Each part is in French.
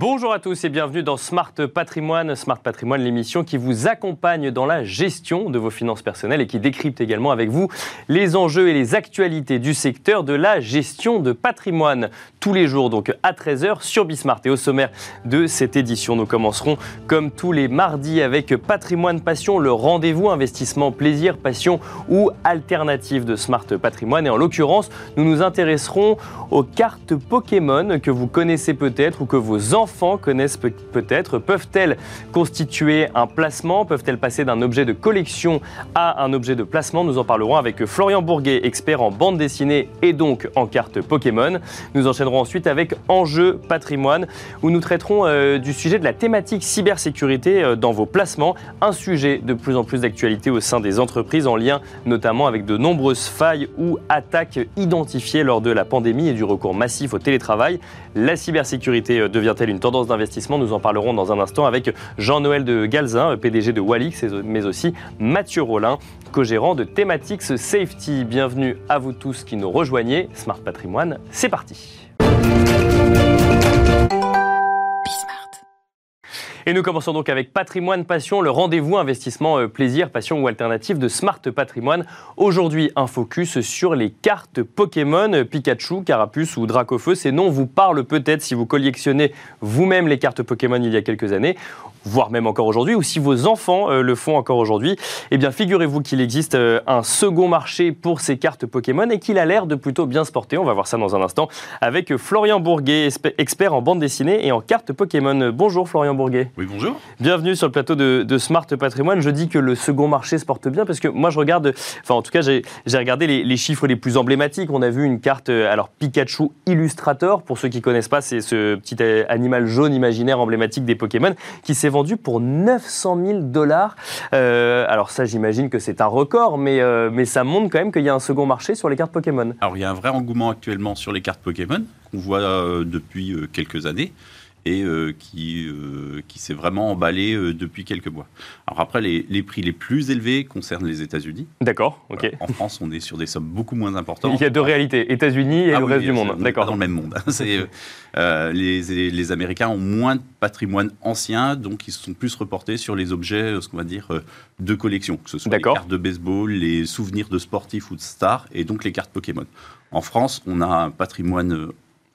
Bonjour à tous et bienvenue dans Smart Patrimoine. Smart Patrimoine, l'émission qui vous accompagne dans la gestion de vos finances personnelles et qui décrypte également avec vous les enjeux et les actualités du secteur de la gestion de patrimoine. Tous les jours, donc à 13h sur Bismart. Et au sommaire de cette édition, nous commencerons comme tous les mardis avec Patrimoine Passion, le rendez-vous investissement plaisir, passion ou alternative de Smart Patrimoine. Et en l'occurrence, nous nous intéresserons aux cartes Pokémon que vous connaissez peut-être ou que vos enfants connaissent peut-être. Peuvent-elles constituer un placement? Peuvent-elles passer d'un objet de collection à un objet de placement? Nous en parlerons avec Florian Bourguet, expert en bande dessinée et donc en cartes Pokémon. Nous enchaînerons ensuite avec Enjeu patrimoine, où nous traiterons euh, du sujet de la thématique cybersécurité euh, dans vos placements, un sujet de plus en plus d'actualité au sein des entreprises en lien notamment avec de nombreuses failles ou attaques identifiées lors de la pandémie et du recours massif au télétravail. La cybersécurité euh, devient-elle une tendance d'investissement Nous en parlerons dans un instant avec Jean-Noël de Galzin, PDG de Walix, mais aussi Mathieu Rollin, co-gérant de Thematics Safety. Bienvenue à vous tous qui nous rejoignez. Smart Patrimoine, c'est parti. Et nous commençons donc avec Patrimoine Passion, le rendez-vous investissement euh, plaisir, passion ou alternative de Smart Patrimoine. Aujourd'hui, un focus sur les cartes Pokémon, Pikachu, Carapuce ou Dracofeu. Ces noms vous parlent peut-être si vous collectionnez vous-même les cartes Pokémon il y a quelques années voire même encore aujourd'hui, ou si vos enfants euh, le font encore aujourd'hui, eh bien figurez-vous qu'il existe euh, un second marché pour ces cartes Pokémon et qu'il a l'air de plutôt bien se porter. On va voir ça dans un instant avec Florian Bourguet, expert en bande dessinée et en cartes Pokémon. Bonjour Florian Bourguet. Oui, bonjour. Bienvenue sur le plateau de, Smart Patrimoine. Je dis que le second marché se porte bien parce que moi je regarde, enfin en tout cas j'ai regardé les, chiffres les plus emblématiques. On a vu une carte, euh, alors Pikachu Illustrator, pour ceux qui connaissent pas, c'est ce petit animal jaune imaginaire emblématique des Pokémon qui s'est vendu pour 900 000 dollars. Euh, alors ça, j'imagine que c'est un record, mais, euh, mais ça montre quand même qu'il y a un second marché sur les cartes Pokémon. Alors il y a un vrai engouement actuellement sur les cartes Pokémon qu'on voit euh, depuis quelques années et euh, qui, euh, qui s'est vraiment emballé euh, depuis quelques mois. Alors après, les, les, prix les plus élevés concernent les États-Unis. D'accord, ok. En France, on est sur des sommes beaucoup moins importantes. Il y a deux réalités, États-unis et ah le reste du monde. D'accord. Dans le même monde. les, les, Américains ont moins de patrimoine ancien, donc ils se sont plus reportés sur les objets, ce qu'on va dire, de collection, que ce soit les cartes de baseball, les souvenirs de sportifs ou de stars, et donc les cartes Pokémon. En France, on a un patrimoine,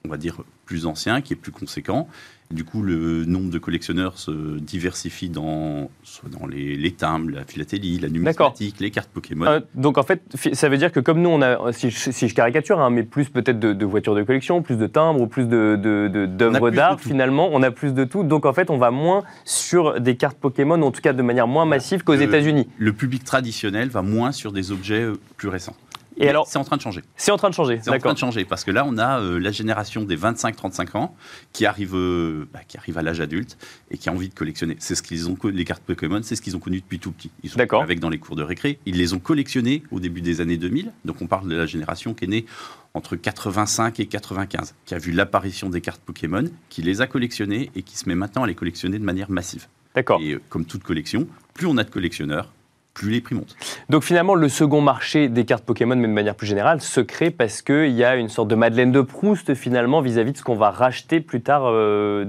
on va dire, plus ancien, qui est plus conséquent. Du coup, le nombre de collectionneurs se diversifie dans, soit dans les, timbres, la philatélie, la numismatique, les cartes Pokémon. Euh, donc en fait, ça veut dire que comme nous, on a, si je, caricature, hein, mais plus peut-être de, voitures de collection, plus de timbres ou plus d'œuvres d'art, finalement, on a plus de tout. Donc en fait, on va moins sur des cartes Pokémon, en tout cas de manière moins massive qu'aux États-Unis. Le public traditionnel va moins sur des objets euh, plus récents. Et alors, c'est en train de changer. C'est en train de changer. C'est en train de changer parce que là, on a euh, la génération des 25-35 ans qui arrive, euh, bah, qui arrive à l'âge adulte et qui a envie de collectionner. C'est ce qu'ils ont les cartes Pokémon, c'est ce qu'ils ont connu depuis tout petit. Ils sont avec dans les cours de récré. Ils les ont collectionnées au début des années 2000. Donc on parle de la génération qui est née entre 85 et 95, qui a vu l'apparition des cartes Pokémon, qui les a collectionnées et qui se met maintenant à les collectionner de manière massive. D'accord. Et euh, comme toute collection, plus on a de collectionneurs, plus les prix montent. Donc finalement, le second marché des cartes Pokémon, mais de manière plus générale, se crée parce qu'il y a une sorte de Madeleine de Proust finalement vis-à-vis de ce qu'on va racheter plus tard. Euh,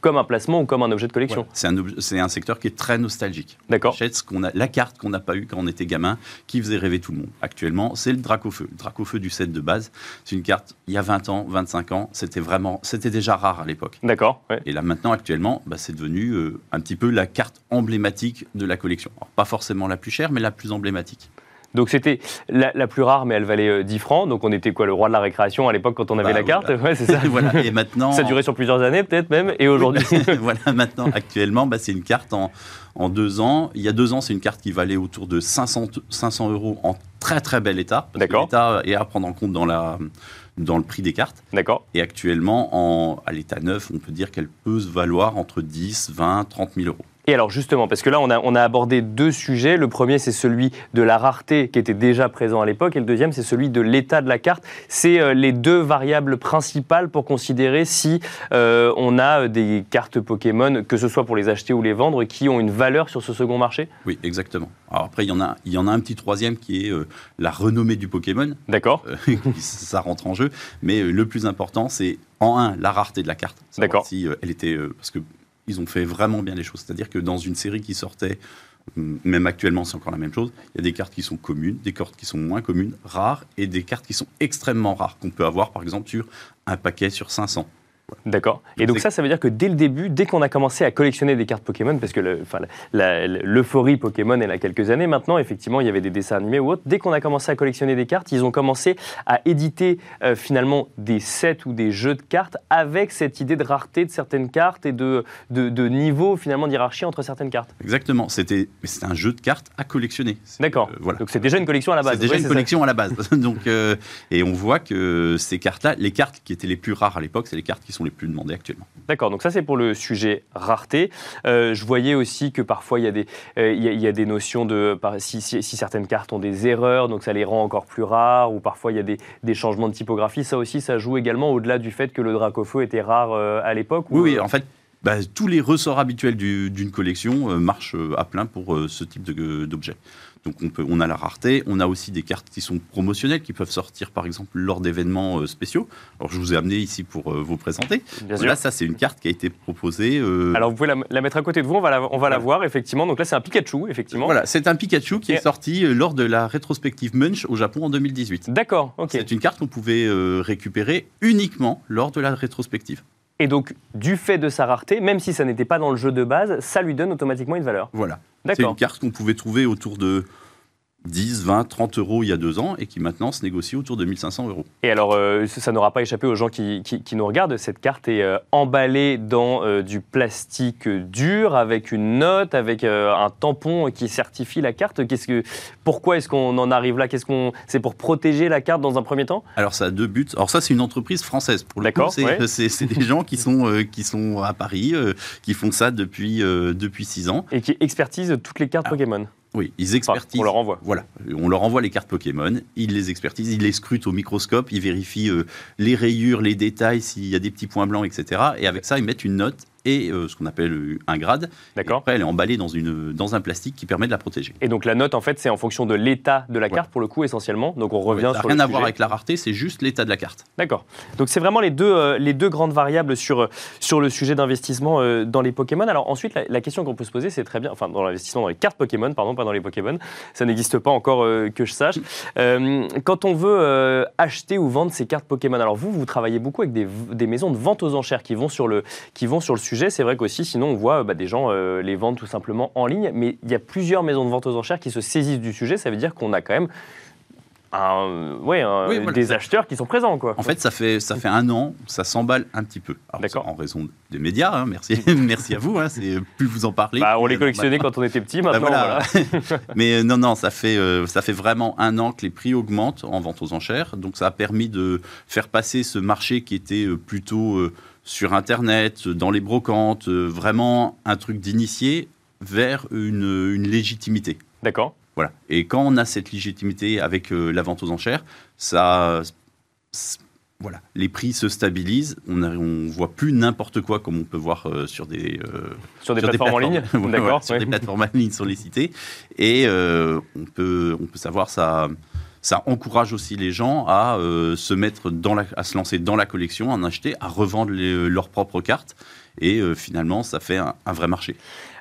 comme un placement ou comme un objet de collection. c'est un, un, secteur qui est très nostalgique. D'accord. Achète ce qu'on a, la carte qu'on n'a pas eue quand on était gamin, qui faisait rêver tout le monde. Actuellement, c'est le Dracofeu. Le Dracofeu du set de base, c'est une carte, il y a 20 ans, 25 ans, c'était vraiment, c'était déjà rare à l'époque. D'accord. Et là maintenant, actuellement, bah, c'est devenu euh, un petit peu la carte emblématique de la collection. pas forcément la plus chère, mais la plus emblématique. Donc c'était la, plus rare, mais elle valait 10 euh, francs. Donc on était quoi, le roi de la récréation à l'époque quand on avait bah, la carte? Ouais, c'est ça. voilà. Et maintenant. Ça durait sur plusieurs années peut-être même. Et aujourd'hui? voilà, maintenant, actuellement, bah, c'est une carte en, en deux ans. Il y a deux ans, c'est une carte qui valait autour de 500, 500 euros en très très bel état. D'accord. L'état est à prendre en compte dans la dans le prix des cartes. D'accord. Et actuellement, en, à l'état neuf, on peut dire qu'elle peut se valoir entre 10, 20, 30 000 euros. Et alors justement, parce que là, on a, on a abordé deux sujets. Le premier, c'est celui de la rareté qui était déjà présent à l'époque, et le deuxième, c'est celui de l'état de la carte. C'est euh, les deux variables principales pour considérer si euh, on a des cartes Pokémon, que ce soit pour les acheter ou les vendre, qui ont une valeur sur ce second marché? Oui, exactement. Alors après, il y en a, il y en a un petit troisième qui est euh, la renommée du Pokémon. D'accord. ça rentre en jeu. Mais le plus important, c'est en un, la rareté de la carte. D'accord. Si elle était, parce que ils ont fait vraiment bien les choses. C'est-à-dire que dans une série qui sortait, même actuellement c'est encore la même chose, il y a des cartes qui sont communes, des cartes qui sont moins communes, rares, et des cartes qui sont extrêmement rares, qu'on peut avoir par exemple sur un paquet sur 500. D'accord. Et donc ça, ça veut dire que dès le début, dès qu'on a commencé à collectionner des cartes Pokémon, parce que l'euphorie Pokémon elle a quelques années maintenant, effectivement, il y avait des dessins animés ou autres, dès qu'on a commencé à collectionner des cartes, ils ont commencé à éditer euh, finalement des sets ou des jeux de cartes avec cette idée de rareté de certaines cartes et de, de, niveau finalement d'hierarchie entre certaines cartes. Exactement. C'était un jeu de cartes à collectionner. D'accord. Euh, voilà. Donc c'est déjà une collection à la base. C'est déjà une collection à la base. donc, euh, et on voit que ces cartes-là, les cartes qui étaient les plus rares à l'époque, c'est les cartes qui sont les plus demandées actuellement. D'accord, donc ça c'est pour le sujet rareté. Euh, je voyais aussi que parfois il y a des, euh, il, y a, des notions de si, si, certaines cartes ont des erreurs, donc ça les rend encore plus rares, ou parfois il y a des, des changements de typographie. Ça aussi, ça joue également au-delà du fait que le Dracofeu était rare euh, à l'époque. Oui, oui, en fait. Bah, tous les ressorts habituels d'une collection marchent à plein pour ce type d'objet. Donc on, peut, on a la rareté, on a aussi des cartes qui sont promotionnelles, qui peuvent sortir par exemple lors d'événements euh, spéciaux. Alors je vous ai amené ici pour euh, vous présenter. Bien là, ça c'est une carte qui a été proposée. Euh, Alors vous pouvez la, mettre à côté de vous, on va la, on va la voir effectivement. Donc là c'est un Pikachu, effectivement. Voilà, c'est un Pikachu qui est sorti lors de la rétrospective Munch au Japon en 2018. D'accord, ok. C'est une carte qu'on pouvait récupérer uniquement lors de la rétrospective. Et donc, du fait de sa rareté, même si ça n'était pas dans le jeu de base, ça lui donne automatiquement une valeur. Voilà. C'est une carte qu'on pouvait trouver autour de 10, 20, 30 euros il y a deux ans et qui maintenant se négocie autour de 1500 euros. Et alors, euh, ça n'aura pas échappé aux gens qui, qui, nous regardent, cette carte est euh, emballée dans euh, du plastique dur avec une note, avec un tampon qui certifie la carte. Qu'est-ce que, pourquoi est-ce qu'on en arrive là? Qu'est-ce qu'on, C'est pour protéger la carte dans un premier temps? Alors, ça a deux buts. Alors, ça, c'est une entreprise française. D'accord. C'est des gens qui sont, qui sont à Paris, qui font ça depuis, depuis six ans. Et qui expertisent toutes les cartes Pokémon. Oui, ils expertisent. on leur envoie. Voilà, on leur envoie les cartes Pokémon, ils les expertisent, ils les scrutent au microscope, ils vérifient euh, les rayures, les détails, s'il y a des petits points blancs, etc. Et avec ça, ils mettent une note et euh, ce qu'on appelle un grade. D'accord. Après, elle est emballée dans, une, dans un plastique qui permet de la protéger. Et donc la note, en fait, c'est en fonction de l'état de la carte, pour le coup, essentiellement. Donc on revient sur. rien à voir avec la rareté, c'est juste l'état de la carte. D'accord. Donc c'est vraiment les deux, euh, les deux grandes variables sur, sur le sujet d'investissement euh, dans les Pokémon. Alors ensuite, la, question qu'on peut se poser, c'est très bien, enfin, dans l'investissement dans les cartes Pokémon, pardon, pas dans les Pokémon, ça n'existe pas encore que je sache. quand on veut acheter ou vendre ces cartes Pokémon, alors vous, vous travaillez beaucoup avec des, des maisons de vente aux enchères qui vont sur le, qui vont sur le sujet. C'est vrai qu'aussi, sinon on voit bah, des gens euh, les vendre tout simplement en ligne. Mais il y a plusieurs maisons de vente aux enchères qui se saisissent du sujet. Ça veut dire qu'on a quand même un, ouais, des acheteurs qui sont présents. Quoi. En fait, ça fait, ça fait un an, ça s'emballe un petit peu. D'accord. En raison des médias, hein, merci, merci à vous. Hein, c'est plus vous en parlez. Bah, on les collectionnait quand on était petit, bah, maintenant. voilà. Mais euh, non, non, ça fait, euh, ça fait vraiment un an que les prix augmentent en vente aux enchères. Donc ça a permis de faire passer ce marché qui était plutôt sur Internet, dans les brocantes, euh, vraiment un truc d'initié vers une, légitimité. D'accord. Voilà. Et quand on a cette légitimité avec euh, la vente aux enchères, ça, voilà, les prix se stabilisent. On ne voit plus n'importe quoi comme on peut voir euh, sur des sur des plateformes en ligne. D'accord. sur des plateformes en ligne sollicitées. Et on peut on peut savoir ça ça encourage aussi les gens à euh, se mettre dans la, à se lancer dans la collection, à en acheter, à revendre leurs propres cartes. Et euh, finalement, ça fait un vrai marché.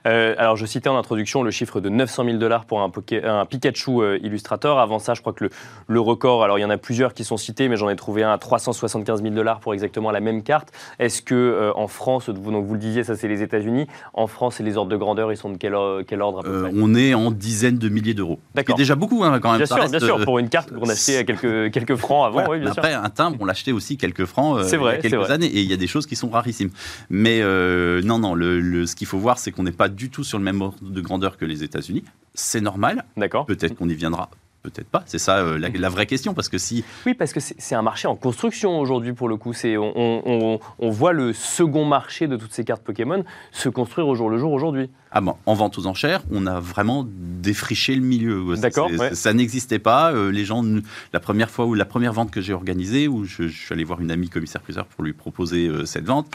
Euh, alors, je citais en introduction le chiffre de 900 000 dollars pour un, un Pikachu euh, Illustrator. Avant ça, je crois que le, record, alors il y en a plusieurs qui sont cités, mais j'en ai trouvé un à 375 000 dollars pour exactement la même carte. Est-ce que euh, en France, vous, donc vous le disiez, ça c'est les États-Unis. En France, et les ordres de grandeur, ils sont de quel, ordre à peu près? On est en dizaines de milliers d'euros. D'accord. Déjà beaucoup hein, quand même. Bien sûr, bien sûr, pour une carte qu'on achetait à quelques, quelques francs avant. Oui, bien Après, un timbre, on l'achetait aussi quelques francs il y a quelques années, et il y a des choses qui sont rarissimes. Mais non, non, le, ce qu'il faut voir, c'est qu'on n'est pas du tout sur le même ordre de grandeur que les États-Unis. C'est normal. D'accord. Peut-être qu'on y viendra Peut-être pas, c'est ça euh, la, vraie question, parce que si... Oui, parce que c'est un marché en construction aujourd'hui pour le coup. On, on, voit le second marché de toutes ces cartes Pokémon se construire au jour le jour aujourd'hui. Ah bon, en vente aux enchères, on a vraiment défriché le milieu. D'accord. Ça n'existait pas. Euh, les gens, la première fois ou la première vente que j'ai organisée, où je, suis allé voir une amie commissaire-priseur pour lui proposer euh, cette vente,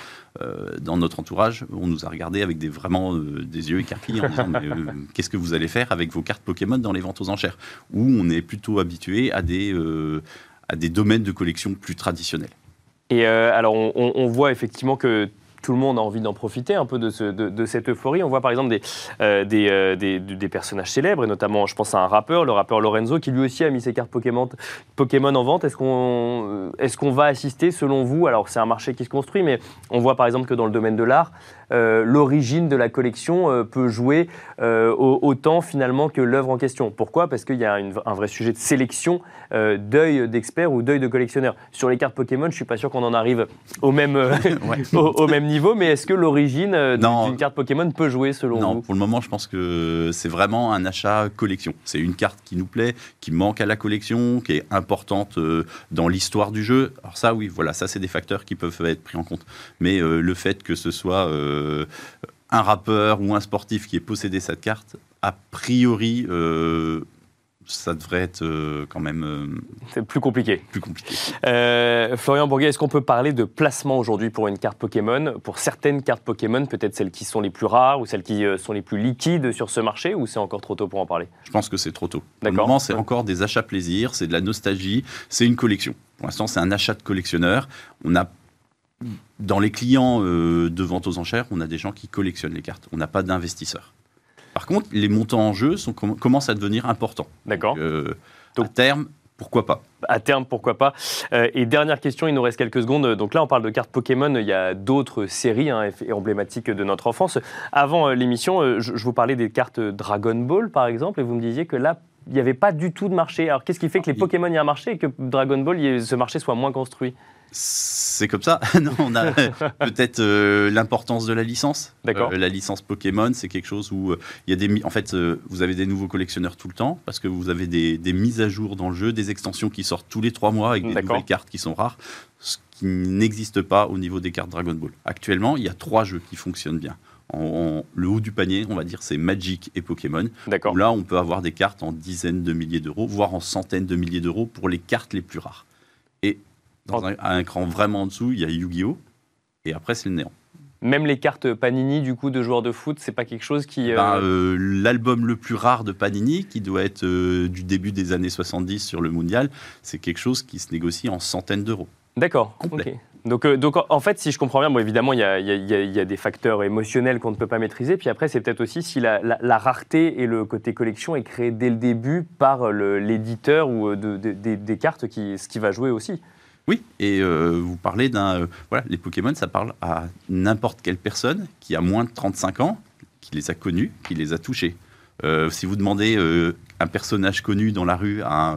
dans notre entourage, on nous a regardé avec des, vraiment des yeux écarquillés en disant qu'est-ce que vous allez faire avec vos cartes Pokémon dans les ventes aux enchères? On est plutôt habitué à des, euh, à des domaines de collection plus traditionnels. Et euh, alors, on, voit effectivement que tout le monde a envie d'en profiter un peu de, de, cette euphorie. On voit par exemple des, euh, des, des, personnages célèbres, et notamment, je pense à un rappeur, le rappeur Lorenzo, qui lui aussi a mis ses cartes Pokémon, Pokémon en vente. Est-ce qu'on est qu'on va assister, selon vous? Alors, c'est un marché qui se construit, mais on voit par exemple que dans le domaine de l'art, euh, l'origine de la collection euh, peut jouer euh, autant finalement que l'œuvre en question. Pourquoi? Parce qu'il y a un vrai sujet de sélection, d'œil d'expert ou d'œil de collectionneur. Sur les cartes Pokémon, je ne suis pas sûr qu'on en arrive au même, au, même niveau, mais est-ce que l'origine d'une carte Pokémon peut jouer selon vous Non, pour le moment, je pense que c'est vraiment un achat collection. C'est une carte qui nous plaît, qui manque à la collection, qui est importante dans l'histoire du jeu. Alors ça, oui, voilà, ça c'est des facteurs qui peuvent être pris en compte. Mais le fait que ce soit euh, un rappeur ou un sportif qui ait possédé cette carte, a priori, euh, ça devrait être euh, quand même. C'est plus compliqué. Plus compliqué. Florian Bourguet, est-ce qu'on peut parler de placement aujourd'hui pour une carte Pokémon? Pour certaines cartes Pokémon, peut-être celles qui sont les plus rares ou celles qui sont les plus liquides sur ce marché, ou c'est encore trop tôt pour en parler? Je pense que c'est trop tôt. Pour le moment, c'est encore des achats plaisir, c'est de la nostalgie, c'est une collection. Pour l'instant, c'est un achat de collectionneur. On a dans les clients euh, de vente aux enchères, on a des gens qui collectionnent les cartes. On n'a pas d'investisseurs. Par contre, les montants en jeu sont, commencent à devenir importants. D'accord. Euh, à terme, pourquoi pas? À terme, pourquoi pas? Euh, Et dernière question, il nous reste quelques secondes. Donc là, on parle de cartes Pokémon. Il y a d'autres séries hein, emblématiques de notre enfance. Avant l'émission, je, vous parlais des cartes Dragon Ball, par exemple, et vous me disiez que là, il n'y avait pas du tout de marché. Alors qu'est-ce qui fait que les ah, Pokémon y a un marché et que Dragon Ball, ce marché soit moins construit? C'est comme ça. non, on a peut-être euh, l'importance de la licence. D'accord. Euh, la licence Pokémon, c'est quelque chose où euh, il y a des, en fait, vous avez des nouveaux collectionneurs tout le temps parce que vous avez des, mises à jour dans le jeu, des extensions qui sortent tous les trois mois avec des nouvelles cartes qui sont rares, ce qui n'existe pas au niveau des cartes Dragon Ball. Actuellement, il y a trois jeux qui fonctionnent bien. En, le haut du panier, on va dire, c'est Magic et Pokémon. D'accord. Là, on peut avoir des cartes en dizaines de milliers d'euros, voire en centaines de milliers d'euros pour les cartes les plus rares. Et dans un, cran vraiment en dessous, il y a Yu-Gi-Oh! Et après, c'est le néant. Même les cartes Panini, du coup, de joueurs de foot, c'est pas quelque chose qui. Euh, ben, euh, L'album le plus rare de Panini, qui doit être euh, du début des années 70 sur le mondial, c'est quelque chose qui se négocie en centaines d'euros. D'accord. Donc, donc, en fait, si je comprends bien, bon, évidemment, il y, a, des facteurs émotionnels qu'on ne peut pas maîtriser. Puis après, c'est peut-être aussi si la, rareté et le côté collection est créé dès le début par l'éditeur ou des cartes, qui, ce qui va jouer aussi. Oui, et euh, vous parlez d'un... Euh, voilà, les Pokémon, ça parle à n'importe quelle personne qui a moins de 35 ans, qui les a connus, qui les a touchés. Euh, si vous demandez un personnage connu dans la rue à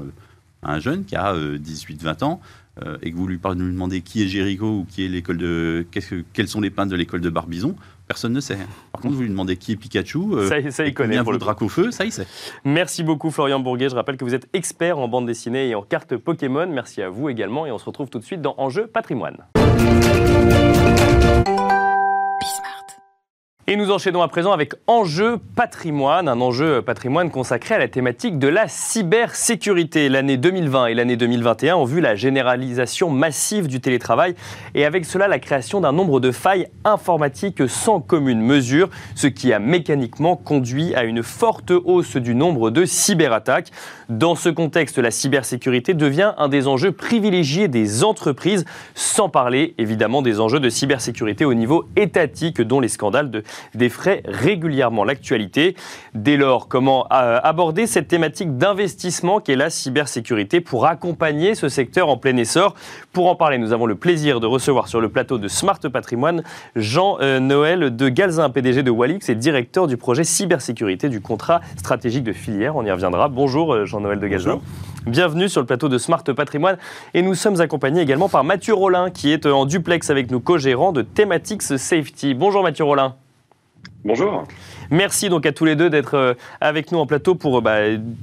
un, jeune qui a 18-20 ans, et que vous lui, lui demandez qui est Jericho ou qui est l'école de, quels sont les peintres de l'école de Barbizon, personne ne sait. Par contre, vous lui demandez qui est Pikachu, euh, ça, ça il connaît. Pour le Dracofeu, ça il sait. Merci beaucoup Florian Bourguet. Je rappelle que vous êtes expert en bande dessinée et en cartes Pokémon. Merci à vous également et on se retrouve tout de suite dans Enjeu Patrimoine. Et nous enchaînons à présent avec Enjeu patrimoine, un enjeu patrimoine consacré à la thématique de la cybersécurité. L'année 2020 et l'année 2021 ont vu la généralisation massive du télétravail et avec cela la création d'un nombre de failles informatiques sans commune mesure, ce qui a mécaniquement conduit à une forte hausse du nombre de cyberattaques. Dans ce contexte, la cybersécurité devient un des enjeux privilégiés des entreprises, sans parler évidemment des enjeux de cybersécurité au niveau étatique dont les scandales de défraient régulièrement l'actualité. Dès lors, comment euh, aborder cette thématique d'investissement qu'est la cybersécurité pour accompagner ce secteur en plein essor? Pour en parler, nous avons le plaisir de recevoir sur le plateau de Smart Patrimoine Jean-Noël euh, de Galzin, PDG de Walix et directeur du projet cybersécurité du contrat stratégique de filière. On y reviendra. Bonjour euh, Jean-Noël de Galzin. Bienvenue sur le plateau de Smart Patrimoine et nous sommes accompagnés également par Mathieu Rollin qui est en duplex avec nous co-gérant de Thematics Safety. Bonjour Mathieu Rollin. Bonjour. Merci donc à tous les deux d'être avec nous en plateau pour bah,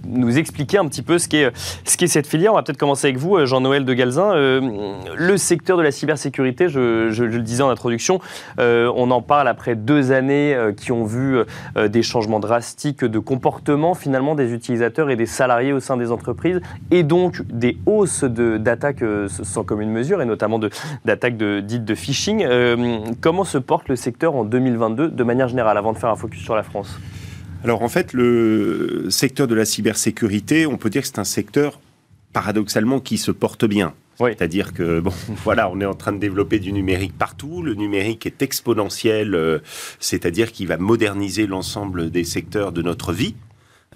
nous expliquer un petit peu ce qu'est ce qu'est cette filière. On va peut-être commencer avec vous, Jean-Noël de Galzin. le secteur de la cybersécurité, je, je, le disais en introduction, on en parle après deux années qui ont vu des changements drastiques de comportement finalement des utilisateurs et des salariés au sein des entreprises, et donc des hausses d'attaques sans commune mesure, et notamment d'attaques dites de phishing. comment se porte le secteur en 2022 de manière générale, avant de faire un focus sur la France alors en fait, le secteur de la cybersécurité, on peut dire que c'est un secteur paradoxalement qui se porte bien. C'est-à-dire que, bon, voilà, on est en train de développer du numérique partout. Le numérique est exponentiel, euh, c'est-à-dire qu'il va moderniser l'ensemble des secteurs de notre vie.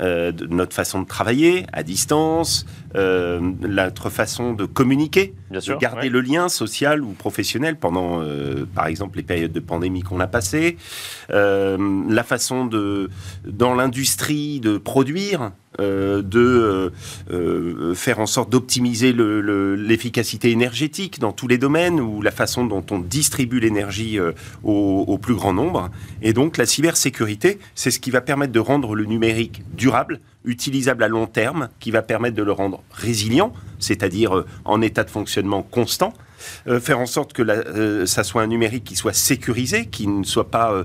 Euh, de notre façon de travailler à distance, euh, notre façon de communiquer, de garder le lien social ou professionnel pendant, euh, par exemple, les périodes de pandémie qu'on a passées, la façon de, dans l'industrie, de produire, euh, de euh, faire en sorte d'optimiser l'efficacité énergétique dans tous les domaines ou la façon dont on distribue l'énergie au, plus grand nombre. Et donc la cybersécurité, c'est ce qui va permettre de rendre le numérique durable, utilisable à long terme, qui va permettre de le rendre résilient, c'est-à-dire en état de fonctionnement constant, euh, faire en sorte que euh, ça soit un numérique qui soit sécurisé, qui ne soit pas euh,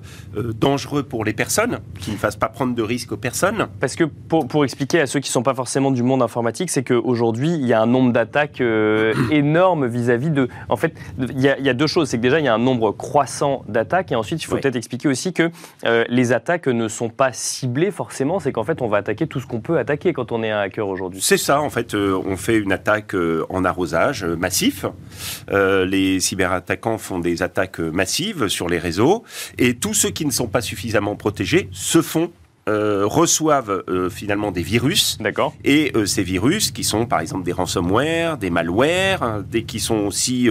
dangereux pour les personnes, qui ne fasse pas prendre de risques aux personnes. Parce que pour, expliquer à ceux qui ne sont pas forcément du monde informatique, c'est qu'aujourd'hui, il y a un nombre d'attaques énorme vis-à-vis de... En fait, il y, a, deux choses. C'est que déjà, il y a un nombre croissant d'attaques, et ensuite, il faut peut-être expliquer aussi que les attaques ne sont pas ciblées forcément, c'est qu'en fait, on va attaquer tout ce qu'on peut attaquer quand on est un hacker aujourd'hui. C'est ça, en fait, on fait une attaque en arrosage massif. Euh, les cyberattaquants font des attaques massives sur les réseaux et tous ceux qui ne sont pas suffisamment protégés se font euh, reçoivent euh, finalement des virus. D'accord. Et euh, ces virus, qui sont par exemple des ransomware, des malwares, hein, des, qui sont aussi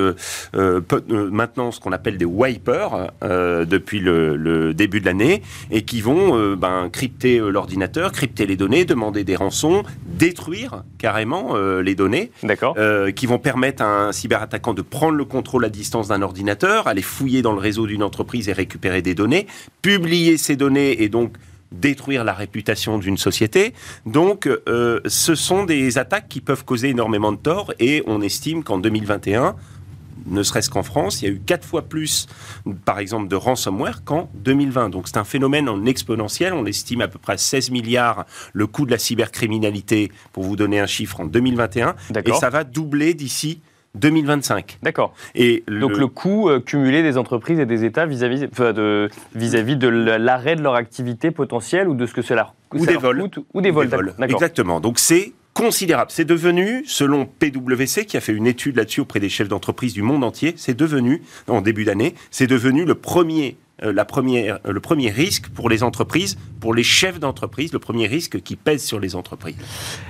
maintenant ce qu'on appelle des wipers depuis le, début de l'année, et qui vont ben, crypter l'ordinateur, crypter les données, demander des rançons, détruire carrément les données. D'accord. qui vont permettre à un cyberattaquant de prendre le contrôle à distance d'un ordinateur, aller fouiller dans le réseau d'une entreprise et récupérer des données, publier ces données et donc détruire la réputation d'une société. Donc, euh, ce sont des attaques qui peuvent causer énormément de tort et on estime qu'en 2021, ne serait-ce qu'en France, il y a eu quatre fois plus, par exemple, de ransomware qu'en 2020. Donc c'est un phénomène en exponentiel. On estime à peu près 16 milliards le coût de la cybercriminalité, pour vous donner un chiffre, en 2021. Et ça va doubler d'ici 2025. D'accord. Et Donc le coût euh, cumulé des entreprises et des États vis-à-vis de, vis-à-vis de l'arrêt de leur activité potentielle ou de ce que cela, ou des vols. coûte ou des vols. Exactement. Donc c'est considérable. C'est devenu, selon PwC, qui a fait une étude là-dessus auprès des chefs d'entreprise du monde entier, c'est devenu, en début d'année, c'est devenu le premier euh, la première, le premier risque pour les entreprises, pour les chefs d'entreprise, le premier risque qui pèse sur les entreprises.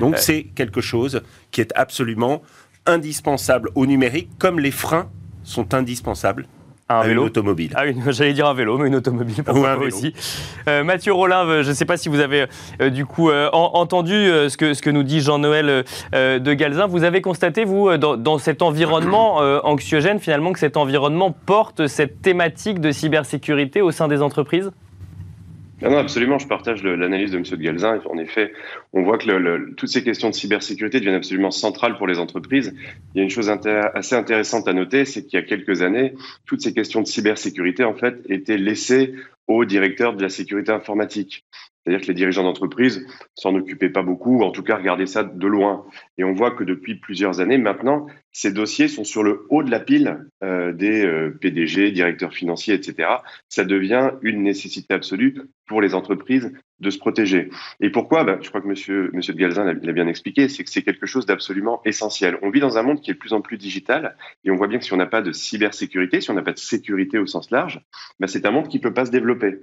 Donc euh. c'est quelque chose qui est absolument indispensable au numérique, comme les freins sont indispensables à, un vélo. une automobile. Ah j'allais dire un vélo, mais une automobile aussi. Euh, Mathieu Rollin, euh, je ne sais pas si vous avez euh, du coup entendu ce, que, ce que nous dit Jean-Noël de Galzin. Vous avez constaté, vous, dans, dans cet environnement anxiogène, finalement, que cet environnement porte cette thématique de cybersécurité au sein des entreprises? Non, non, absolument, je partage l'analyse de M. de Galzin. En effet, on voit que toutes ces questions de cybersécurité deviennent absolument centrales pour les entreprises. Il y a une chose assez intéressante à noter, c'est qu'il y a quelques années, toutes ces questions de cybersécurité, en fait, étaient laissées aux directeurs de la sécurité informatique. C'est-à-dire que les dirigeants d'entreprise s'en occupaient pas beaucoup, ou en tout cas regardaient ça de loin. Et on voit que depuis plusieurs années maintenant, ces dossiers sont sur le haut de la pile euh, des euh, PDG, directeurs financiers, etc. Ça devient une nécessité absolue pour les entreprises de se protéger. Et pourquoi? Ben, Je crois que Monsieur, Monsieur de Galzin l'a bien expliqué, c'est que c'est quelque chose d'absolument essentiel. On vit dans un monde qui est de plus en plus digital, et on voit bien que si on n'a pas de cybersécurité, si on n'a pas de sécurité au sens large, ben, c'est un monde qui ne peut pas se développer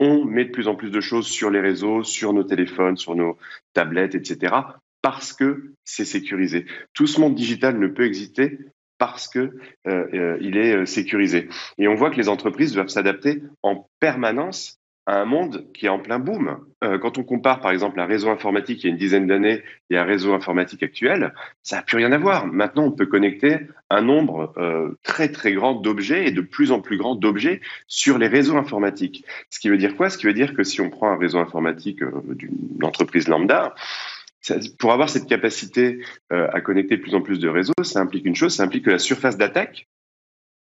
on met de plus en plus de choses sur les réseaux, sur nos téléphones, sur nos tablettes, etc., parce que c'est sécurisé. Tout ce monde digital ne peut exister parce que euh, euh, est euh, sécurisé. Et on voit que les entreprises doivent s'adapter en permanence à un monde qui est en plein boom. Euh, quand on compare par exemple un réseau informatique il y a une dizaine d'années et un réseau informatique actuel, ça n'a plus rien à voir. Maintenant, on peut connecter un nombre euh, très très grand d'objets et de plus en plus grand d'objets sur les réseaux informatiques. Ce qui veut dire quoi? Ce qui veut dire que si on prend un réseau informatique euh, d'une entreprise lambda, pour avoir cette capacité à connecter de plus en plus de réseaux, ça implique une chose, ça implique que la surface d'attaque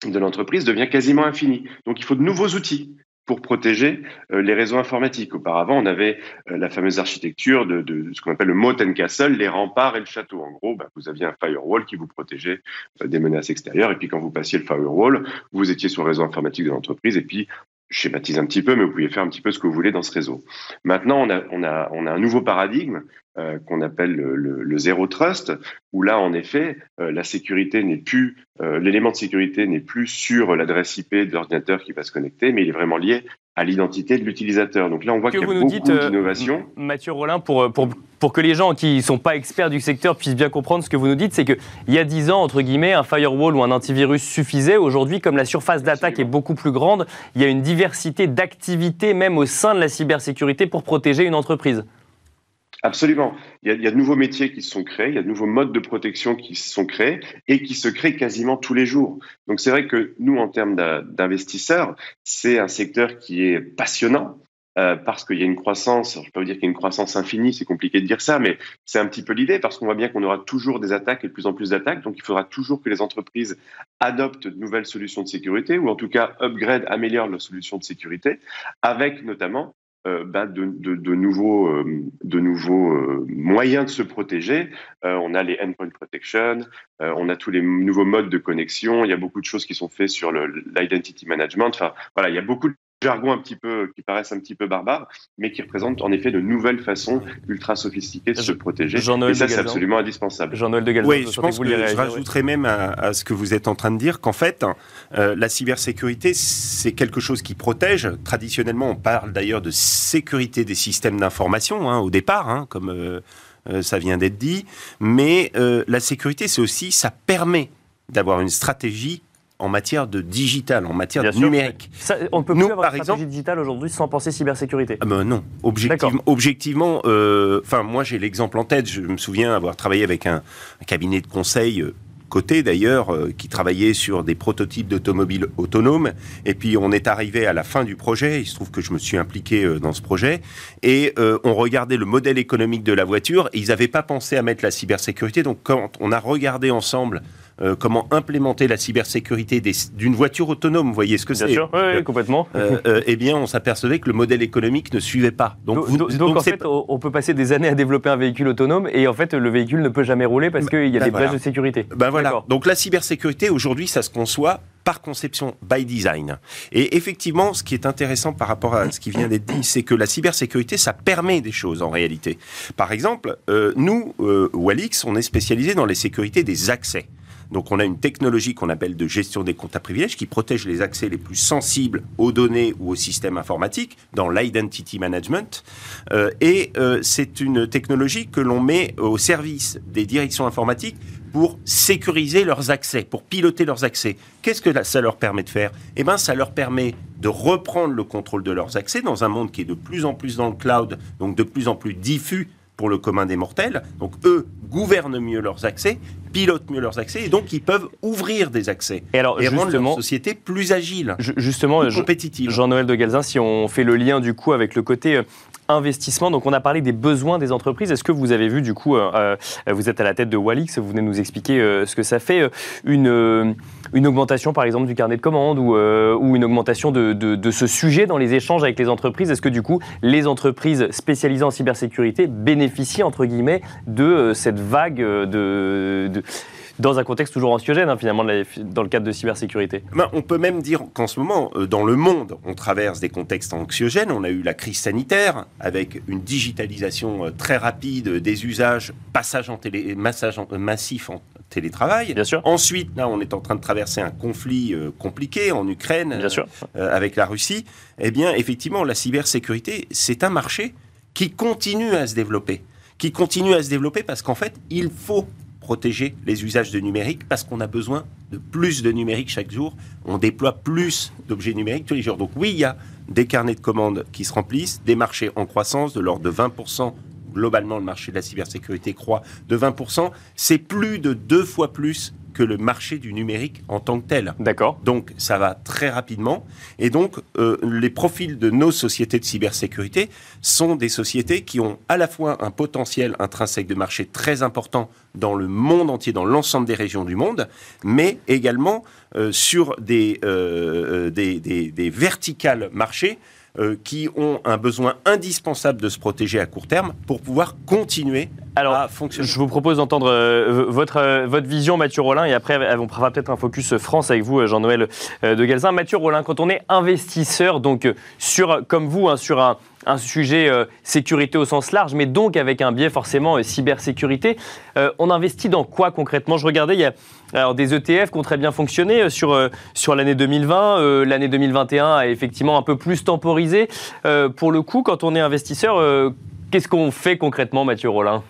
de l'entreprise devient quasiment infinie. Donc il faut de nouveaux outils pour protéger euh, les réseaux informatiques. Auparavant, on avait euh, la fameuse architecture de, ce qu'on appelle le moat and castle, les remparts et le château. En gros, bah, vous aviez un firewall qui vous protégeait euh, des menaces extérieures, et puis quand vous passiez le firewall, vous étiez sur le réseau informatique de l'entreprise, et puis je schématise un petit peu, mais vous pouvez faire un petit peu ce que vous voulez dans ce réseau. Maintenant, on a, on a, on a un nouveau paradigme euh, qu'on appelle le, le, zéro trust, où là, en effet, euh, la sécurité n'est plus, euh, l'élément de sécurité n'est plus sur l'adresse IP de l'ordinateur qui va se connecter, mais il est vraiment lié à l'identité de l'utilisateur. Donc là, on voit qu'il y a beaucoup d'innovation. Mathieu Rollin, pour, pour, pour, que les gens qui ne sont pas experts du secteur puissent bien comprendre ce que vous nous dites, c'est qu'il y a 10 ans, entre guillemets, un firewall ou un antivirus suffisait. Aujourd'hui, comme la surface d'attaque est beaucoup plus grande, il y a une diversité d'activités même au sein de la cybersécurité pour protéger une entreprise. Absolument. Il y, a, de nouveaux métiers qui se sont créés, il y a de nouveaux modes de protection qui se sont créés et qui se créent quasiment tous les jours. Donc c'est vrai que nous, en termes d'investisseurs, c'est un secteur qui est passionnant. Euh, parce qu'il y a une croissance, je ne peux pas vous dire qu'il y a une croissance infinie, c'est compliqué de dire ça, mais c'est un petit peu l'idée, parce qu'on voit bien qu'on aura toujours des attaques et de plus en plus d'attaques, donc il faudra toujours que les entreprises adoptent de nouvelles solutions de sécurité, ou en tout cas upgrade, améliorent leurs solutions de sécurité, avec notamment euh, bah, de, nouveaux, euh, de nouveaux euh, moyens de se protéger. on a les endpoint protection, on a tous les nouveaux modes de connexion. Il y a beaucoup de choses qui sont faites sur l'identity management. Enfin, voilà, il y a beaucoup de jargon un petit peu qui paraissent un petit peu barbares, mais qui représentent en effet de nouvelles façons ultra sophistiquées de se protéger. Et ça, c'est absolument indispensable. Jean-Noël de Oui, je pense que je rajouterais même à, ce que vous êtes en train de dire qu'en fait, euh, la cybersécurité, c'est quelque chose qui protège. Traditionnellement, on parle d'ailleurs de sécurité des systèmes d'information hein, au départ, hein, comme euh, euh, ça vient d'être dit. Mais la sécurité, c'est aussi, ça permet d'avoir une stratégie en matière de digital, en matière de numérique. on ne peut plus avoir une stratégie digitale aujourd'hui sans penser cybersécurité. Ah ben non, objectivement, objectivement euh, moi j'ai l'exemple en tête. Je me souviens avoir travaillé avec un, cabinet de conseil. Euh, côté d'ailleurs, euh, qui travaillait sur des prototypes d'automobiles autonomes. Et puis on est arrivé à la fin du projet, il se trouve que je me suis impliqué dans ce projet, et on regardait le modèle économique de la voiture, et ils n'avaient pas pensé à mettre la cybersécurité. Donc quand on a regardé ensemble euh, comment implémenter la cybersécurité d'une voiture autonome. Vous voyez ce que c'est Bien sûr, oui, complètement. Euh, eh bien, on s'apercevait que le modèle économique ne suivait pas. Donc, donc, en fait, on peut passer des années à développer un véhicule autonome et en fait, le véhicule ne peut jamais rouler parce qu'il y a ben des voilà. de sécurité. Ben voilà. Donc la cybersécurité, aujourd'hui, ça se conçoit par conception, by design. Et effectivement, ce qui est intéressant par rapport à ce qui vient d'être dit, c'est que la cybersécurité, ça permet des choses en réalité. Par exemple, euh, nous, euh, Walix, on est spécialisé dans les sécurités des accès. Donc on a une technologie qu'on appelle de gestion des comptes à privilèges qui protège les accès les plus sensibles aux données ou aux systèmes informatiques dans l'identity management. Euh, et euh, c'est une technologie que l'on met au service des directions informatiques pour sécuriser leurs accès, pour piloter leurs accès. Qu'est-ce que ça leur permet de faire? Eh bien, ça leur permet de reprendre le contrôle de leurs accès dans un monde qui est de plus en plus dans le cloud, donc de plus en plus diffus pour le commun des mortels. Donc eux gouvernent mieux leurs accès, pilotent mieux leurs accès, et donc ils peuvent ouvrir des accès et, alors, rendre leur société plus agile, justement, plus compétitive. Jean-Noël de Galzin, si on fait le lien du coup avec le côté euh, investissement. Donc on a parlé des besoins des entreprises. Est-ce que vous avez vu du coup, euh, euh, vous êtes à la tête de Walix, vous venez nous expliquer euh, ce que ça fait, une, une augmentation par exemple du carnet de commandes ou, ou une augmentation de, de, ce sujet dans les échanges avec les entreprises? Est-ce que du coup les entreprises spécialisées en cybersécurité bénéficient entre guillemets de cette vague de, de dans un contexte toujours anxiogène, hein, finalement, dans le cadre de cybersécurité. Ben, on peut même dire qu'en ce moment, euh, dans le monde, on traverse des contextes anxiogènes. On a eu la crise sanitaire, avec une digitalisation euh, très rapide des usages, passage en télé, massage euh, massif en télétravail. Bien sûr. Ensuite, là, on est en train de traverser un conflit compliqué en Ukraine, Bien sûr. avec la Russie. Eh bien, effectivement, la cybersécurité, c'est un marché qui continue à se développer qui continue à se développer parce qu'en fait, il faut protéger les usages de numérique parce qu'on a besoin de plus de numérique chaque jour. On déploie plus d'objets numériques tous les jours. Donc oui, il y a des carnets de commandes qui se remplissent, des marchés en croissance de l'ordre de 20%. Globalement, le marché de la cybersécurité croît de 20%. C'est plus de deux fois plus que le marché du numérique en tant que tel. D'accord. Donc ça va très rapidement. Et donc euh, les profils de nos sociétés de cybersécurité sont des sociétés qui ont à la fois un potentiel intrinsèque de marché très important dans le monde entier, dans l'ensemble des régions du monde, mais également euh, sur des, euh, des, des, des verticales marchés euh, qui ont un besoin indispensable de se protéger à court terme pour pouvoir continuer à fonctionner. Je vous propose d'entendre euh, votre, euh, votre vision, Mathieu Rollin, et après, on fera peut-être un focus France avec vous, Jean-Noël de Galzin. Mathieu Rollin, quand on est investisseur, donc sur, comme vous, hein, sur un, un sujet sécurité au sens large, mais donc avec un biais forcément cybersécurité. on investit dans quoi concrètement? Je regardais, il y a alors, des ETF qui ont très bien fonctionné euh, sur, euh, sur l'année 2020. Euh, l'année 2021 a effectivement un peu plus temporisé. pour le coup, quand on est investisseur, qu'est-ce qu'on fait concrètement, Mathieu Rollin?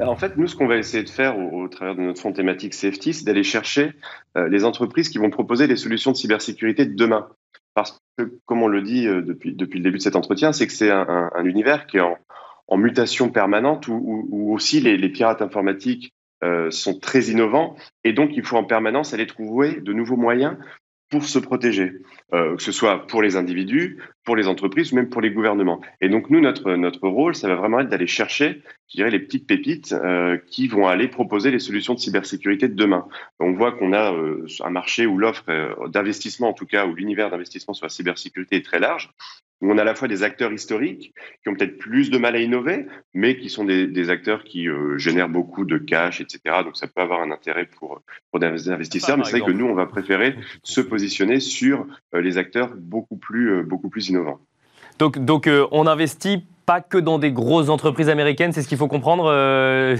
En fait, nous, ce qu'on va essayer de faire au, travers de notre fonds thématique Safety, c'est d'aller chercher les entreprises qui vont proposer des solutions de cybersécurité de demain. Parce que, comme on le dit depuis, depuis le début de cet entretien, c'est que c'est un, univers qui est en, mutation permanente où, aussi les, les, pirates informatiques euh, sont très innovants. Et donc il faut en permanence aller trouver de nouveaux moyens pour se protéger, euh, que ce soit pour les individus, pour les entreprises ou même pour les gouvernements. Et donc nous, notre, notre rôle, ça va vraiment être d'aller chercher, je dirais, les petites pépites euh, qui vont aller proposer les solutions de cybersécurité de demain. On voit qu'on a euh, un marché où l'offre d'investissement, en tout cas, où l'univers d'investissement sur la cybersécurité est très large où on a à la fois des acteurs historiques qui ont peut-être plus de mal à innover, mais qui sont des, acteurs qui euh, génèrent beaucoup de cash, etc. Donc ça peut avoir un intérêt pour, pour des investisseurs, mais c'est vrai que nous, on va préférer se positionner sur euh, les acteurs beaucoup plus, euh, beaucoup plus innovants. Donc, donc on investit pas que dans des grosses entreprises américaines, c'est ce qu'il faut comprendre,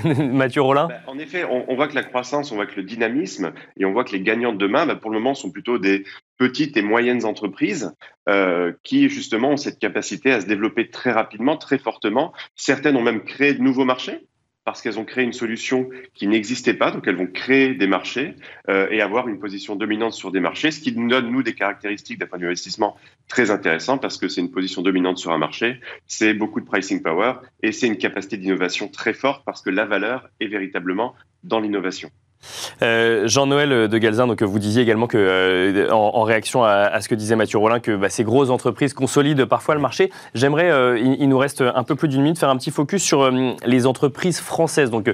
Mathieu Rollin? Bah, En effet, on, voit que la croissance, on voit que le dynamisme, et on voit que les gagnants de demain, bah, pour le moment, sont plutôt des petites et moyennes entreprises euh, qui justement ont cette capacité à se développer très rapidement, très fortement. Certaines ont même créé de nouveaux marchés parce qu'elles ont créé une solution qui n'existait pas, donc elles vont créer des marchés euh, et avoir une position dominante sur des marchés, ce qui donne, nous, des caractéristiques d'un point de vue très intéressant parce que c'est une position dominante sur un marché, c'est beaucoup de pricing power et c'est une capacité d'innovation très forte parce que la valeur est véritablement dans l'innovation. Euh, Jean-Noël de Galzin, donc vous disiez également que, euh, en, réaction à, ce que disait Mathieu Rollin, que bah, ces grosses entreprises consolident parfois le marché. J'aimerais, euh, il, nous reste un peu plus d'une minute, faire un petit focus sur les entreprises françaises. Donc,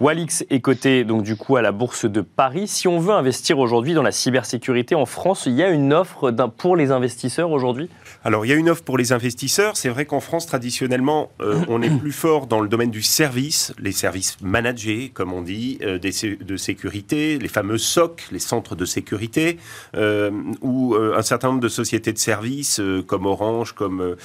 Walix est coté donc du coup à la bourse de Paris. Si on veut investir aujourd'hui dans la cybersécurité en France, il y a une offre pour les investisseurs aujourd'hui? Alors, il y a une offre pour les investisseurs. C'est vrai qu'en France, traditionnellement, on est plus fort dans le domaine du service, les services managés, comme on dit, des, de sécurité, les fameux SOC, les centres de sécurité, euh, ou euh, un certain nombre de sociétés de services euh, comme Orange, comme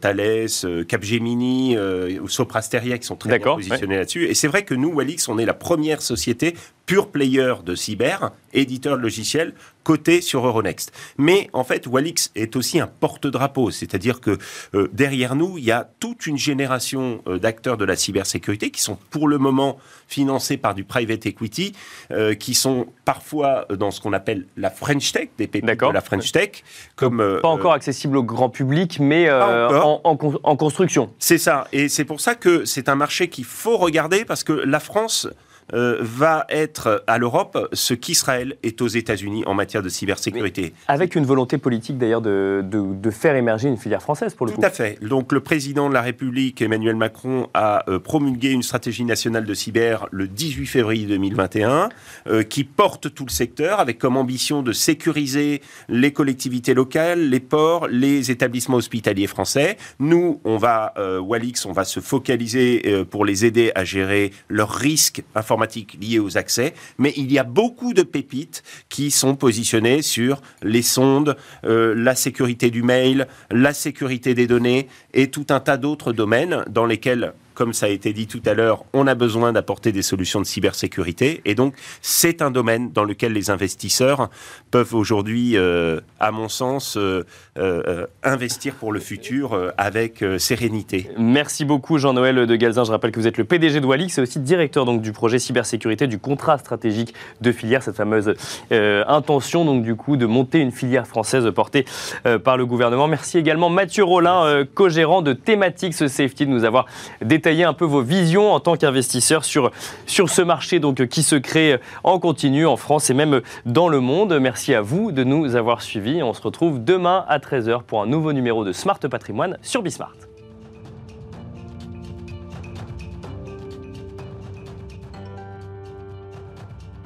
Thales, Capgemini, ou Soprasteria qui sont très bien positionnés là-dessus. Et c'est vrai que nous, Walix, on est la première société pure player de cyber, éditeur de logiciels, coté sur Euronext. Mais en fait, Walix est aussi un porte-drapeau, c'est-à-dire que euh, derrière nous, il y a toute une génération euh, d'acteurs de la cybersécurité qui sont pour le moment financés par du private equity, euh, qui sont parfois dans ce qu'on appelle la French Tech, des pépites de la French Tech, comme pas encore accessible au grand public, mais en, en construction. C'est ça, et c'est pour ça que c'est un marché qu'il faut regarder parce que la France euh, va être à l'Europe ce qu'Israël est aux États-Unis en matière de cybersécurité. avec une volonté politique d'ailleurs de, de, faire émerger une filière française pour le coup. Tout à fait. Donc le président de la République, Emmanuel Macron, a euh, promulgué une stratégie nationale de cyber le 18 février 2021 euh, qui porte tout le secteur avec comme ambition de sécuriser les collectivités locales, les ports, les établissements hospitaliers français. Nous, on va, Walix, on va se focaliser pour les aider à gérer leurs risques informatiques liées aux accès, mais il y a beaucoup de pépites qui sont positionnées sur les sondes, euh, la sécurité du mail, la sécurité des données et tout un tas d'autres domaines dans lesquels comme ça a été dit tout à l'heure, on a besoin d'apporter des solutions de cybersécurité. Et donc, c'est un domaine dans lequel les investisseurs peuvent aujourd'hui, euh, à mon sens, euh, euh, investir pour le futur avec sérénité. Merci beaucoup, Jean-Noël de Galzin. Je rappelle que vous êtes le PDG de Walix et aussi directeur donc, du projet cybersécurité du contrat stratégique de filière, cette fameuse intention donc, du coup, de monter une filière française portée par le gouvernement. Merci également Mathieu Rollin, co-gérant de Thematics Safety, de nous avoir détaillé un peu vos visions en tant qu'investisseur sur, sur ce marché donc, qui se crée en continu en France et même dans le monde. Merci à vous de nous avoir suivis. On se retrouve demain à 13h pour un nouveau numéro de Smart Patrimoine sur Bismart.